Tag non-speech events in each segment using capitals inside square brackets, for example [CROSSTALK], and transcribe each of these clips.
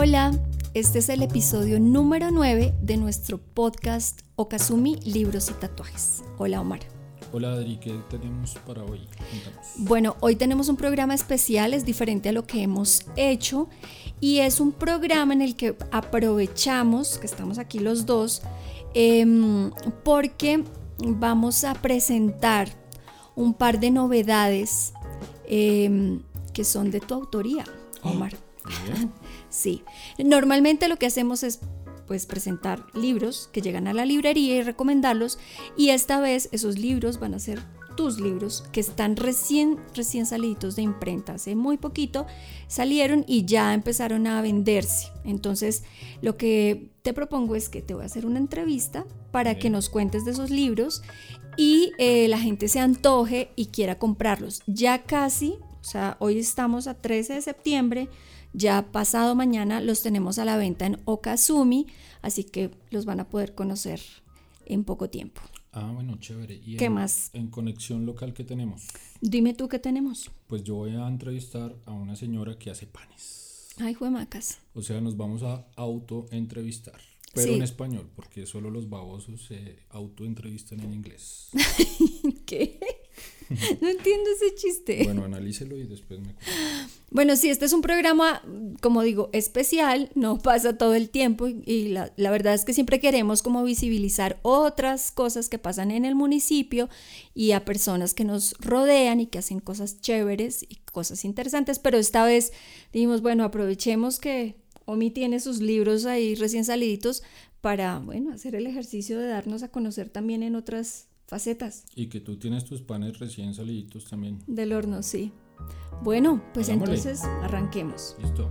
Hola, este es el episodio número 9 de nuestro podcast Okazumi Libros y Tatuajes. Hola Omar. Hola Adri, ¿qué tenemos para hoy? Bueno, hoy tenemos un programa especial, es diferente a lo que hemos hecho y es un programa en el que aprovechamos que estamos aquí los dos em, porque vamos a presentar un par de novedades em, que son de tu autoría, Omar. [LAUGHS] sí, normalmente lo que hacemos es pues presentar libros que llegan a la librería y recomendarlos y esta vez esos libros van a ser tus libros que están recién recién salidos de imprenta. Hace muy poquito salieron y ya empezaron a venderse. Entonces lo que te propongo es que te voy a hacer una entrevista para que nos cuentes de esos libros y eh, la gente se antoje y quiera comprarlos. Ya casi o sea hoy estamos a 13 de septiembre ya pasado mañana los tenemos a la venta en Okazumi, así que los van a poder conocer en poco tiempo. Ah, bueno, chévere. ¿Y ¿Qué más? En conexión local, ¿qué tenemos? Dime tú qué tenemos. Pues yo voy a entrevistar a una señora que hace panes. Ay, juemacas. O sea, nos vamos a auto-entrevistar. Pero en español, porque solo los babosos se auto-entrevistan en inglés. [LAUGHS] ¿Qué? [LAUGHS] No entiendo ese chiste. Bueno, analícelo y después me Bueno, sí, este es un programa, como digo, especial, no [LAUGHS] pasa todo el tiempo y la, la, verdad es que siempre queremos como visibilizar otras cosas que pasan en el municipio y a personas que nos rodean y que hacen cosas chéveres y cosas interesantes, pero esta vez dijimos, bueno, aprovechemos que Omi tiene sus libros ahí recién saliditos para, bueno, hacer el ejercicio de darnos a conocer también en otras facetas. Y que tú tienes tus panes recién saliditos también. Del horno, sí. Bueno, pues entonces arranquemos. Listo.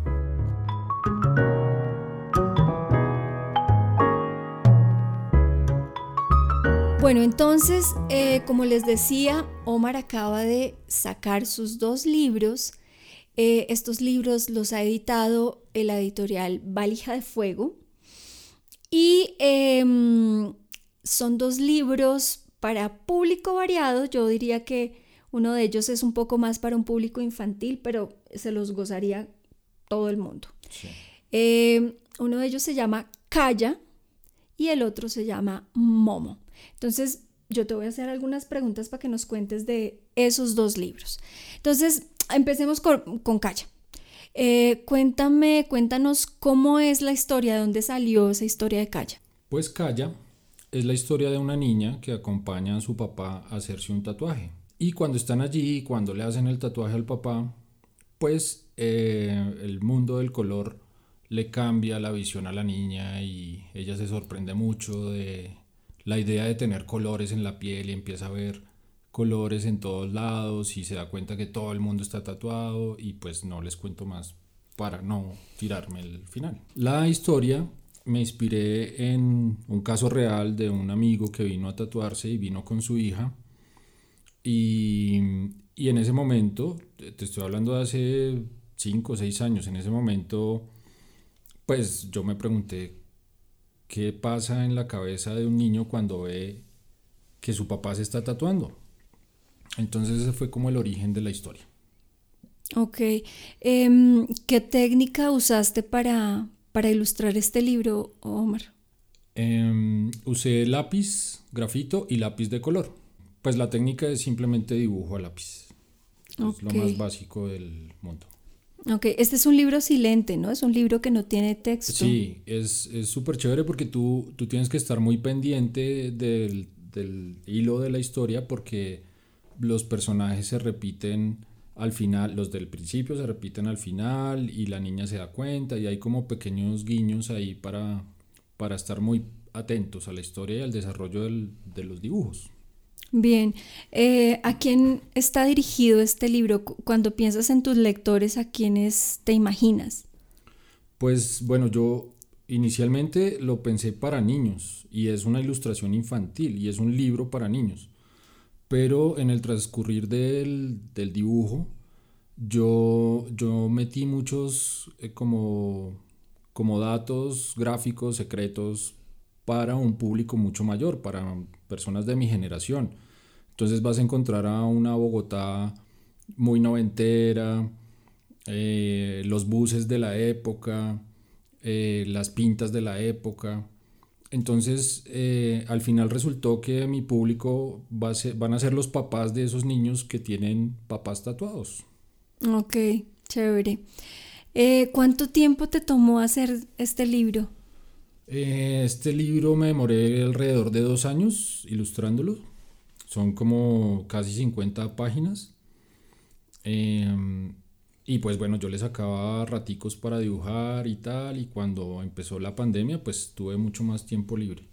Bueno, entonces, eh, como les decía, Omar acaba de sacar sus dos libros. Eh, estos libros los ha editado el editorial Valija de Fuego. Y em, son dos libros para público variado, yo diría que uno de ellos es un poco más para un público infantil, pero se los gozaría todo el mundo. Eh, uno de ellos se llama Calla y el otro se llama Momo. Entonces, yo te voy a hacer algunas preguntas para que nos cuentes de esos dos libros. Entonces, empecemos con, con Calla. Eh, cuéntame, cuéntanos cómo es la historia, de dónde salió esa historia de Calla. Pues Calla es la historia de una niña que acompaña a su papá a hacerse un tatuaje. Y cuando están allí, cuando le hacen el tatuaje al papá, pues eh, el mundo del color le cambia la visión a la niña y ella se sorprende mucho de la idea de tener colores en la piel y empieza a ver colores en todos lados y se da cuenta que todo el mundo está tatuado y pues no les cuento más para no tirarme el final. La historia me inspiré en un caso real de un amigo que vino a tatuarse y vino con su hija. Y, y en ese momento, te estoy hablando de hace 5 o 6 años, en ese momento, pues yo me pregunté, ¿qué pasa en la cabeza de un niño cuando ve que su papá se está tatuando? Entonces ese fue como el origen de la historia. Ok. Em, ¿Qué técnica usaste para, para ilustrar este libro, Omar? Em, usé lápiz, grafito y lápiz de color. Pues la técnica es simplemente dibujo a lápiz. Es lo más básico del mundo. Ok, este es un libro silente, ¿no? Es un libro que no tiene texto. Sí, es súper chévere porque tú, tú tienes que estar muy pendiente del, del hilo de la historia porque los personajes se repiten al final, los del principio se repiten al final y la niña se da cuenta y hay como pequeños guiños ahí para, para estar muy atentos a la historia y al desarrollo de los dibujos. Bien, eh, ¿a quién está dirigido este libro? Cuando piensas en tus lectores, ¿a quiénes te imaginas? Pues bueno, yo inicialmente lo pensé para niños y es una ilustración infantil y es un libro para niños pero en el transcurrir del, dibujo yo, yo metí muchos eh, como, como datos gráficos secretos para un público mucho mayor, para personas de mi generación. Entonces vas a encontrar a una Bogotá muy noventera, eh, los buses de la época, eh, las pintas de la época. Entonces, eh, al final resultó que mi público va a ser, van a ser los papás de esos niños que tienen papás tatuados. Ok, chévere. ¿Cuánto tiempo te tomó hacer este libro? Este libro me demoré alrededor de dos años ilustrándolo. Son como casi 50 páginas. Em, y pues bueno, yo le sacaba raticos para dibujar y tal, y cuando empezó la pandemia, pues tuve mucho más tiempo libre.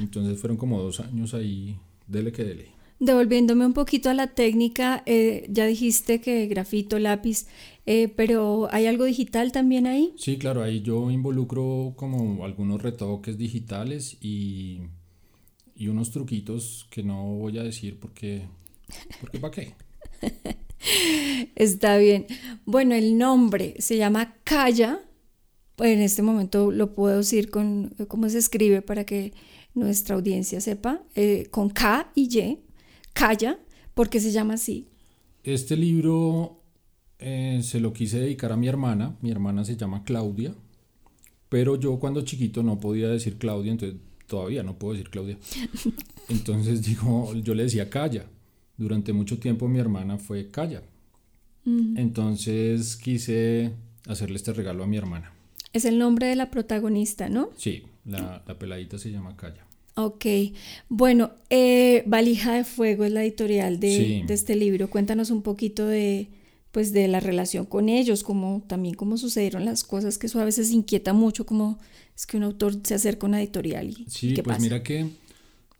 Entonces fueron como dos años ahí, dele que dele. Devolviéndome un poquito a la técnica, eh, ya dijiste que grafito, lápiz, eh, pero ¿hay algo digital también ahí? Sí, claro, ahí yo involucro como algunos retoques digitales y, y unos truquitos que no voy a decir porque, porque ¿para qué? [LAUGHS] Está bien. Bueno, el nombre se llama Calla. En este momento lo puedo decir con cómo se escribe para que nuestra audiencia sepa. Eh, con K y Y. Calla. porque se llama así? Este libro eh, se lo quise dedicar a mi hermana. Mi hermana se llama Claudia. Pero yo cuando chiquito no podía decir Claudia, entonces todavía no puedo decir Claudia. [LAUGHS] Entonces digo, yo le decía Calla durante mucho tiempo mi hermana fue Calla. Entonces quise hacerle este regalo a mi hermana. Es el nombre de la protagonista, ¿no? Sí, la, peladita se llama Calla. Ok, bueno, eh, Valija de Fuego es la editorial de, este libro. Cuéntanos un poquito de, pues, de la relación con ellos, como también cómo sucedieron las cosas, que eso a veces inquieta mucho, como es que un autor se acerca a una editorial y, sí, pues mira que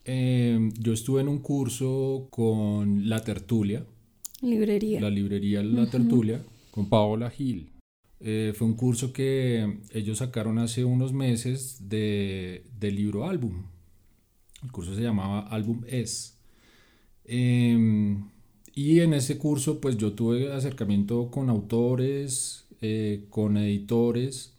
Em, yo estuve en un curso con La Tertulia. Librería. La librería La Tertulia, con Paola Gil. Eh, fue un curso que ellos sacaron hace unos meses de, libro álbum. El curso se llamaba Álbum Es. Em, y en ese curso pues yo tuve acercamiento con autores, eh, con editores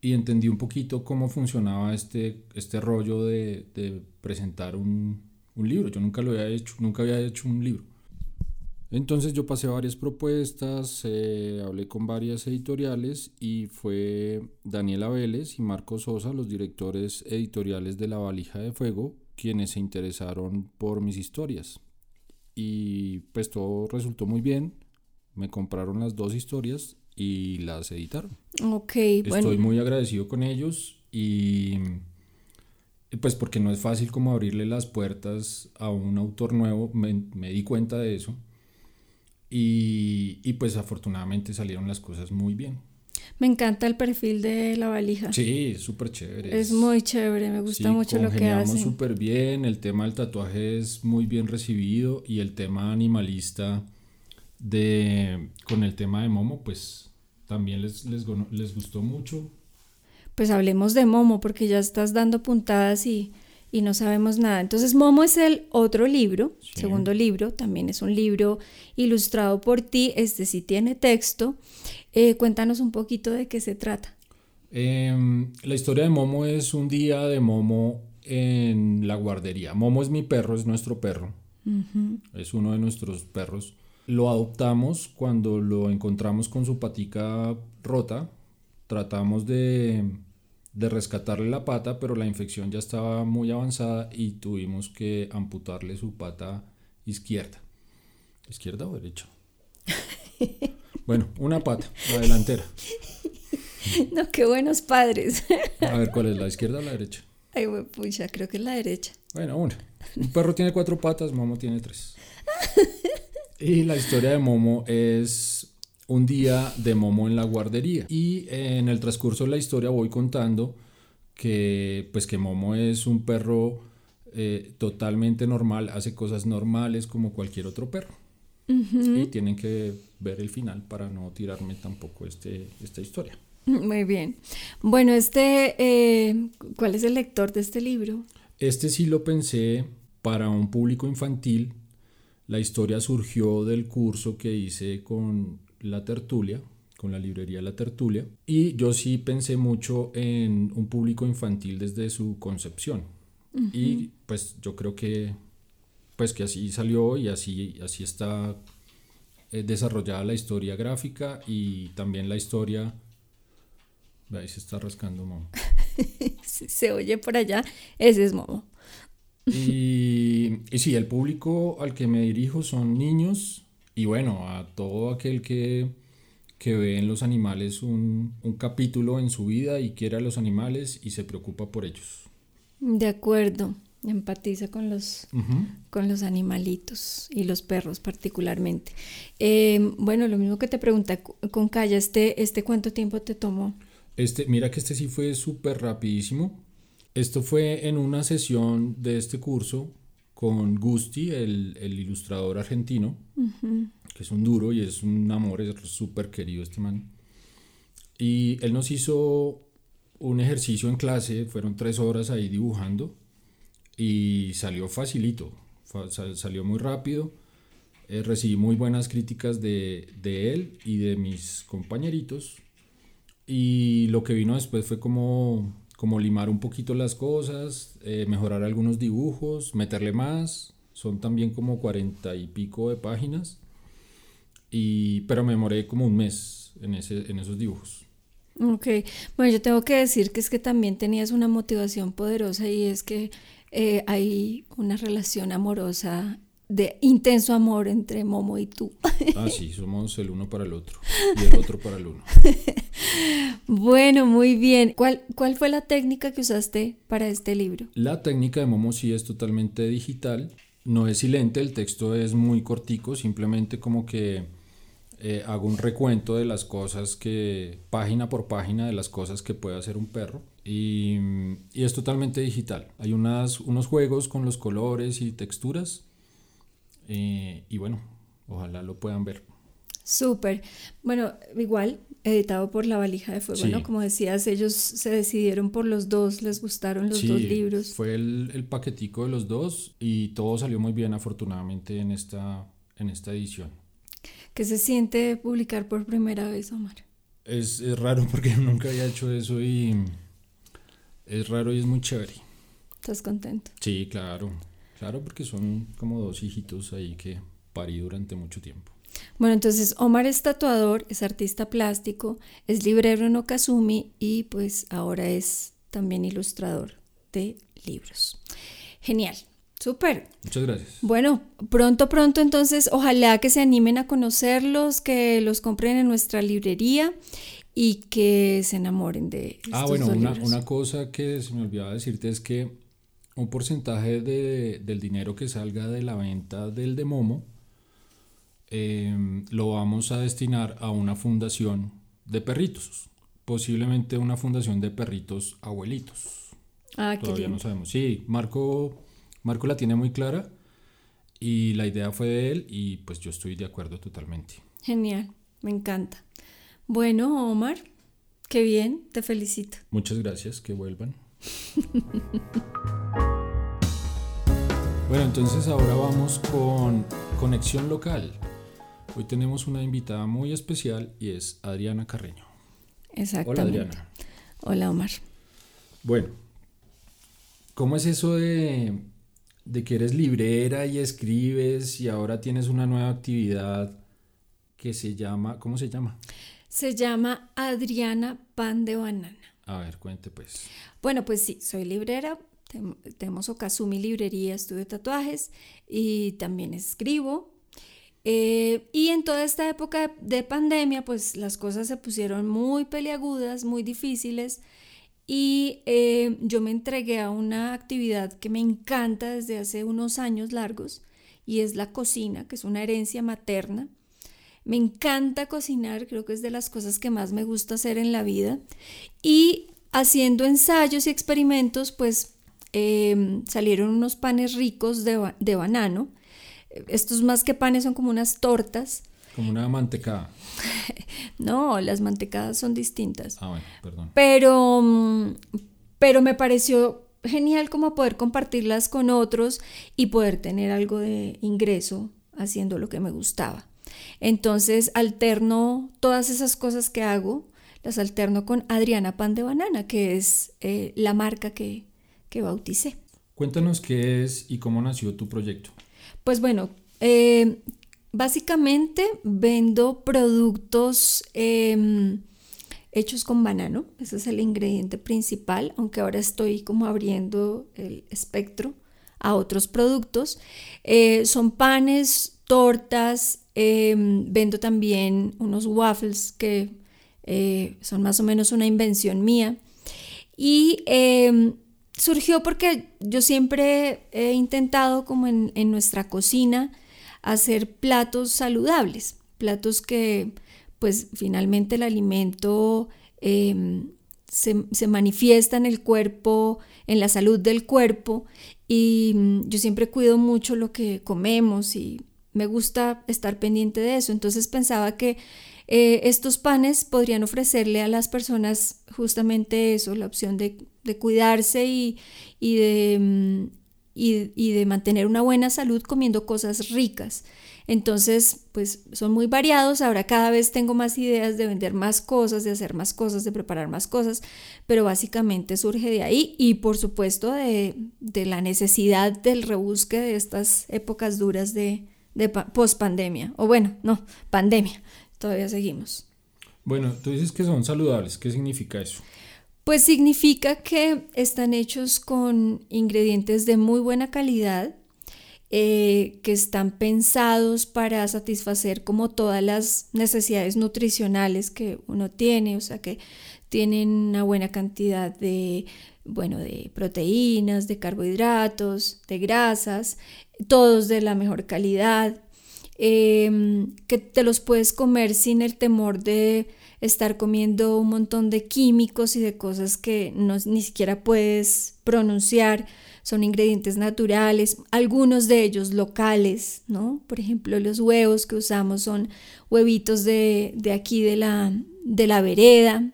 y entendí un poquito cómo funcionaba este, este rollo de, de presentar un, un, libro. Yo nunca lo había hecho, nunca había hecho un libro. Entonces yo pasé varias propuestas, eh, hablé con varias editoriales y fue Daniela Vélez y Marco Sosa, los directores editoriales de La Valija de Fuego, quienes se interesaron por mis historias. Y pues todo resultó muy bien, me compraron las dos historias y las editaron. Ok, Estoy muy agradecido con ellos y pues porque no es fácil como abrirle las puertas a un autor nuevo, me, di cuenta de eso y, y, pues afortunadamente salieron las cosas muy bien. Me encanta el perfil de la valija. Sí, es súper chévere. Es muy chévere, me gusta mucho lo que hace. súper bien, el tema del tatuaje es muy bien recibido y el tema animalista de con el tema de Momo, pues también les, les, les gustó mucho. Pues hablemos de Momo, porque ya estás dando puntadas y, y no sabemos nada. Entonces, Momo es el otro libro, segundo libro, también es un libro ilustrado por ti, este sí tiene texto. Eh, cuéntanos un poquito de qué se trata. Em, la historia de Momo es un día de Momo en la guardería. Momo es mi perro, es nuestro perro. Es uno de nuestros perros. Lo adoptamos cuando lo encontramos con su patica rota. Tratamos de, de rescatarle la pata, pero la infección ya estaba muy avanzada y tuvimos que amputarle su pata izquierda. ¿Izquierda o derecha? [LAUGHS] bueno, una pata, la delantera. No, qué buenos padres. A ver, ¿cuál es la izquierda o la derecha? Ay, pucha, creo que es la derecha. Bueno, una. Un perro tiene cuatro patas, Momo tiene tres. Y la historia de Momo es un día de Momo en la guardería. Y en el transcurso de la historia voy contando que pues que Momo es un perro eh, totalmente normal, hace cosas normales como cualquier otro perro. Y tienen que ver el final para no tirarme tampoco este, esta historia. Muy bien. Bueno, este, eh, ¿cuál es el lector de este libro? Este sí lo pensé para un público infantil la historia surgió del curso que hice con la tertulia, con la librería La Tertulia, y yo sí pensé mucho en un público infantil desde su concepción. Y pues yo creo que pues que así salió y así, así está eh, desarrollada la historia gráfica y también la historia Ahí se está rascando Momo. [LAUGHS] se oye por allá, ese es Momo. Y, y sí, el público al que me dirijo son niños y bueno, a todo aquel que, que ve en los animales un, un capítulo en su vida y quiere a los animales y se preocupa por ellos. De acuerdo, empatiza con los, con los animalitos y los perros particularmente. Em, bueno, lo mismo que te pregunta con Calla, ¿este, ¿este cuánto tiempo te tomó? Este, mira que este sí fue súper rapidísimo. Esto fue en una sesión de este curso con Gusti, el, el ilustrador argentino, que es un duro y es un amor, es súper querido este man. Y él nos hizo un ejercicio en clase, fueron tres horas ahí dibujando y salió facilito, salió muy rápido. Eh, recibí muy buenas críticas de, de, él y de mis compañeritos. Y lo que vino después fue como como limar un poquito las cosas, eh, mejorar algunos dibujos, meterle más. Son también como cuarenta y pico de páginas. Y, pero me demoré como un mes en, ese, en esos dibujos. Ok, bueno, yo tengo que decir que es que también tenías una motivación poderosa y es que eh, hay una relación amorosa de intenso amor entre Momo y tú. Ah, sí, [LAUGHS] somos el uno para el otro y el otro para el uno. [LAUGHS] bueno, muy bien. ¿Cuál, ¿Cuál fue la técnica que usaste para este libro? La técnica de Momo sí es totalmente digital, no es silente, el texto es muy cortico, simplemente como que eh, hago un recuento de las cosas que, página por página, de las cosas que puede hacer un perro. Y, y es totalmente digital. Hay unas, unos juegos con los colores y texturas eh, y bueno, ojalá lo puedan ver. Súper. Bueno, igual, editado por La Valija de Fuego, ¿no? Como decías, ellos se decidieron por los dos, les gustaron los dos libros. Fue el, el, paquetico de los dos y todo salió muy bien, afortunadamente, en esta, en esta edición. ¿Qué se siente publicar por primera vez, Omar? Es, es raro porque [LAUGHS] nunca había hecho eso y es raro y es muy chévere. ¿Estás contento? Sí, claro. Claro, porque son como dos hijitos ahí que parí durante mucho tiempo. Bueno, entonces Omar es tatuador, es artista plástico, es librero en Okazumi y pues ahora es también ilustrador de libros. Genial, súper. Muchas gracias. Bueno, pronto, pronto entonces ojalá que se animen a conocerlos, que los compren en nuestra librería y que se enamoren de... Ah, bueno, una, una cosa que se me olvidaba decirte es que un porcentaje de, del dinero que salga de la venta del de Momo em, lo vamos a destinar a una fundación de perritos, posiblemente una fundación de perritos abuelitos. Ah, Todavía no sabemos. Sí, Marco, Marco la tiene muy clara y la idea fue de él y pues yo estoy de acuerdo totalmente. Genial, me encanta. Bueno, Omar, qué bien, te felicito. Muchas gracias, que vuelvan. [LAUGHS] Bueno, entonces ahora vamos con conexión local. Hoy tenemos una invitada muy especial y es Adriana Carreño. Exactamente. Hola Adriana. Hola Omar. Bueno, ¿cómo es eso de, de que eres librera y escribes y ahora tienes una nueva actividad que se llama, ¿cómo se llama? Se llama Adriana Pan de Banana. A ver, cuente pues. Bueno, pues sí, soy librera, tenemos Okazumi Librería, estudio tatuajes y también escribo. Eh, y en toda esta época de pandemia, pues las cosas se pusieron muy peliagudas, muy difíciles. Y eh, yo me entregué a una actividad que me encanta desde hace unos años largos y es la cocina, que es una herencia materna. Me encanta cocinar, creo que es de las cosas que más me gusta hacer en la vida. Y haciendo ensayos y experimentos, pues Em, salieron unos panes ricos de, de, banano. Estos más que panes son como unas tortas. Como una mantecada. [LAUGHS] no, las mantecadas son distintas. Ah, bueno, perdón. Pero, mm, pero me pareció genial como poder compartirlas con otros y poder tener algo de ingreso haciendo lo que me gustaba. Entonces alterno todas esas cosas que hago, las alterno con Adriana Pan de Banana, que es eh, la marca que, que bauticé. Cuéntanos qué es y cómo nació tu proyecto. Pues bueno, eh, básicamente vendo productos em, hechos con banano, ese es el ingrediente principal, aunque ahora estoy como abriendo el espectro a otros productos. Eh, son panes, tortas, em, vendo también unos waffles que eh, son más o menos una invención mía. Y em, surgió porque yo siempre he intentado como en, nuestra cocina hacer platos saludables, platos que pues finalmente el alimento em, se, manifiesta en el cuerpo, en la salud del cuerpo y mm, yo siempre cuido mucho lo que comemos y me gusta estar pendiente de eso. Entonces pensaba que eh, estos panes podrían ofrecerle a las personas justamente eso, la opción de, cuidarse y, de, mm, y, de mantener una buena salud comiendo cosas ricas. Entonces, pues son muy variados. Ahora cada vez tengo más ideas de vender más cosas, de hacer más cosas, de preparar más cosas, pero básicamente surge de ahí y por supuesto de, la necesidad del rebusque de estas épocas duras de, de post pandemia. O bueno, no, pandemia todavía seguimos. Bueno, tú dices que son saludables, ¿qué significa eso? Pues significa que están hechos con ingredientes de muy buena calidad, eh, que están pensados para satisfacer como todas las necesidades nutricionales que uno tiene, o sea que tienen una buena cantidad de, bueno, de proteínas, de carbohidratos, de grasas, todos de la mejor calidad, Em, que te los puedes comer sin el temor de estar comiendo un montón de químicos y de cosas que no, ni siquiera puedes pronunciar. Son ingredientes naturales, algunos de ellos locales, ¿no? Por ejemplo, los huevos que usamos son huevitos de, de aquí de la, de la vereda,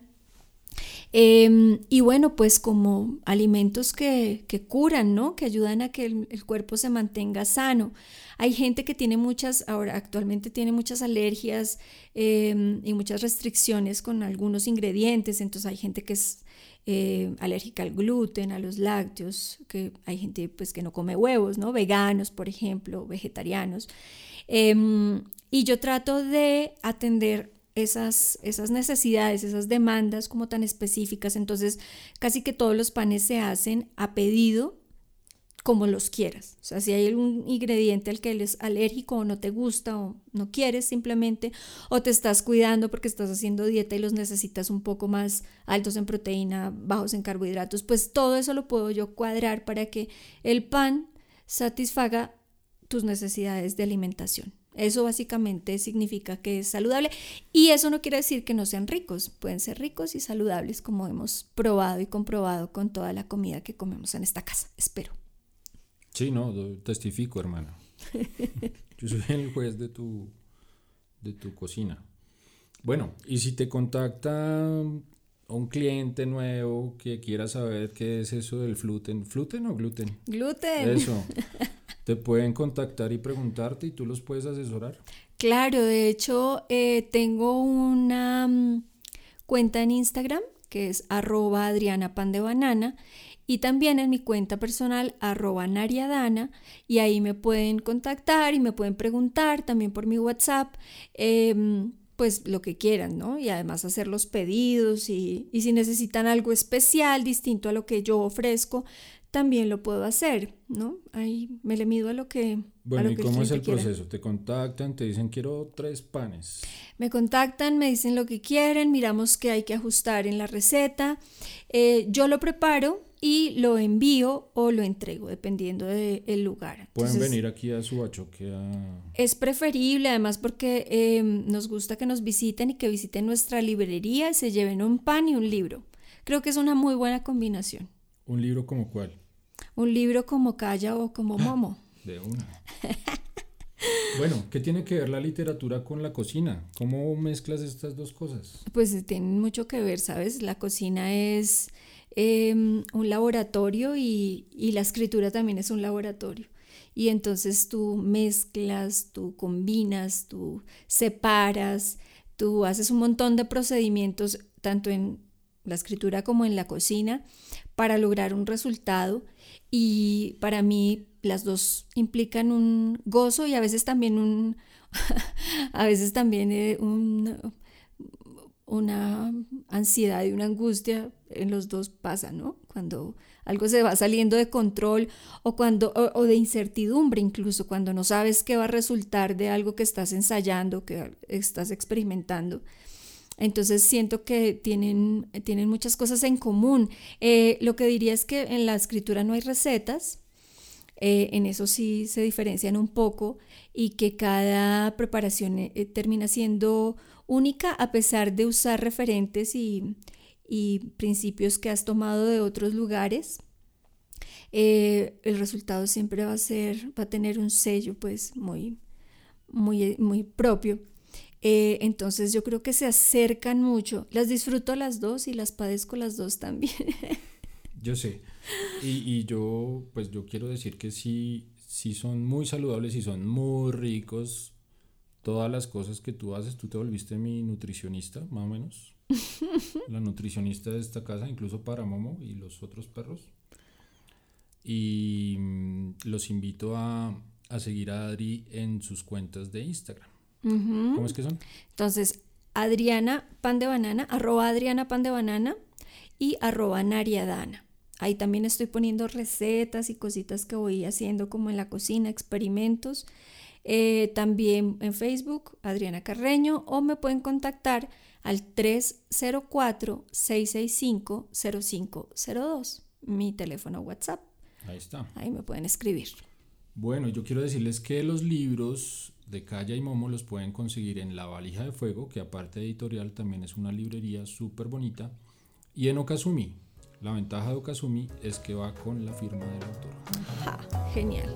Em, y bueno, pues como alimentos que, curan, ¿no? Que ayudan a que el, cuerpo se mantenga sano. Hay gente que tiene muchas, ahora actualmente tiene muchas alergias em, y muchas restricciones con algunos ingredientes, entonces hay gente que es eh, alérgica al gluten, a los lácteos, que hay gente pues que no come huevos, ¿no? Veganos, por ejemplo, vegetarianos. Em, y yo trato de atender esas, esas necesidades, esas demandas como tan específicas. Entonces, casi que todos los panes se hacen a pedido como los quieras. O sea, si hay algún ingrediente al que eres alérgico o no te gusta o no quieres simplemente, o te estás cuidando porque estás haciendo dieta y los necesitas un poco más altos en proteína, bajos en carbohidratos, pues todo eso lo puedo yo cuadrar para que el pan satisfaga tus necesidades de alimentación. Eso básicamente significa que es saludable y eso no quiere decir que no sean ricos, pueden ser ricos y saludables como hemos probado y comprobado con toda la comida que comemos en esta casa, espero. Sí, no, testifico, hermana. [LAUGHS] Yo soy el juez de tu, de tu cocina. Bueno, y si te contacta un cliente nuevo que quiera saber qué es eso del gluten, ¿gluten o gluten? Gluten. Eso. [LAUGHS] te pueden contactar y preguntarte y tú los puedes asesorar. Claro, de hecho eh, tengo una mm, cuenta en Instagram que es arroba Adriana Pan de Banana y también en mi cuenta personal arroba Nariadana y ahí me pueden contactar y me pueden preguntar también por mi WhatsApp. Em, pues lo que quieran, ¿no? Y además hacer los pedidos y, y, si necesitan algo especial, distinto a lo que yo ofrezco, también lo puedo hacer, ¿no? Ahí me le mido a lo que... Bueno, ¿y cómo es el proceso? ¿Te contactan, te dicen quiero tres panes? Me contactan, me dicen lo que quieren, miramos qué hay que ajustar en la receta, eh, yo lo preparo y lo envío o lo entrego, dependiendo del lugar. Pueden venir aquí a Subachoque Es preferible, además, porque em, nos gusta que nos visiten y que visiten nuestra librería y se lleven un pan y un libro. Creo que es una muy buena combinación. ¿Un libro como cuál? Un libro como Calla o como Momo. [LAUGHS] De una. Bueno, ¿qué tiene que ver la literatura con la cocina? ¿Cómo mezclas estas dos cosas? Pues tienen mucho que ver, ¿sabes? La cocina es em, un laboratorio y, y, la escritura también es un laboratorio. Y entonces tú mezclas, tú combinas, tú separas, tú haces un montón de procedimientos, tanto en la escritura como en la cocina, para lograr un resultado y para mí las dos implican un gozo y a veces también un, [LAUGHS] a veces también eh, un, una ansiedad y una angustia en los dos pasa, ¿no? Cuando algo se va saliendo de control o cuando o, de incertidumbre incluso cuando no sabes qué va a resultar de algo que estás ensayando, que estás experimentando. Entonces siento que tienen, tienen muchas cosas en común. Eh, lo que diría es que en la escritura no hay recetas, eh, en eso sí se diferencian un poco y que cada preparación eh, termina siendo única a pesar de usar referentes y, principios que has tomado de otros lugares. el resultado siempre va a ser, va a tener un sello pues muy, muy, muy propio. Eh, entonces yo creo que se acercan mucho. Las disfruto las dos y las padezco las dos también. [LAUGHS] yo sé. Y, yo, pues yo quiero decir que sí, sí son muy saludables y son muy ricos. Todas las cosas que tú haces, tú te volviste mi nutricionista, más o menos. [LAUGHS] La nutricionista de esta casa, incluso para Momo y los otros perros. Y mm, los invito a, a seguir a Adri en sus cuentas de Instagram. ¿Cómo es que son? Entonces, Adriana Pan de Banana, arroba Adriana Pan de Banana y arroba Nariadana. Ahí también estoy poniendo recetas y cositas que voy haciendo como en la cocina, experimentos. Eh, también en Facebook, Adriana Carreño, o me pueden contactar al 304-665-0502, mi teléfono WhatsApp. Ahí está. Ahí me pueden escribir. Bueno, yo quiero decirles que los libros de Calla y Momo los pueden conseguir en La Valija de Fuego, que aparte de editorial también es una librería súper bonita, y en Okazumi. La ventaja de Okazumi es que va con la firma del autor. genial.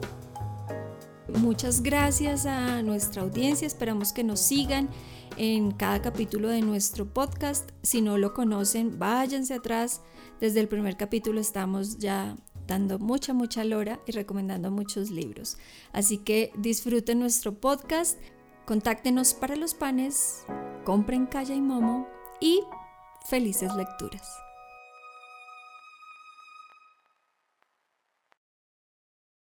Muchas gracias a nuestra audiencia, esperamos que nos sigan en cada capítulo de nuestro podcast. Si no lo conocen, váyanse atrás. Desde el primer capítulo estamos ya dando mucha, mucha lora y recomendando muchos libros. Así que disfruten nuestro podcast, contáctenos para los panes, compren Calla y Momo y felices lecturas.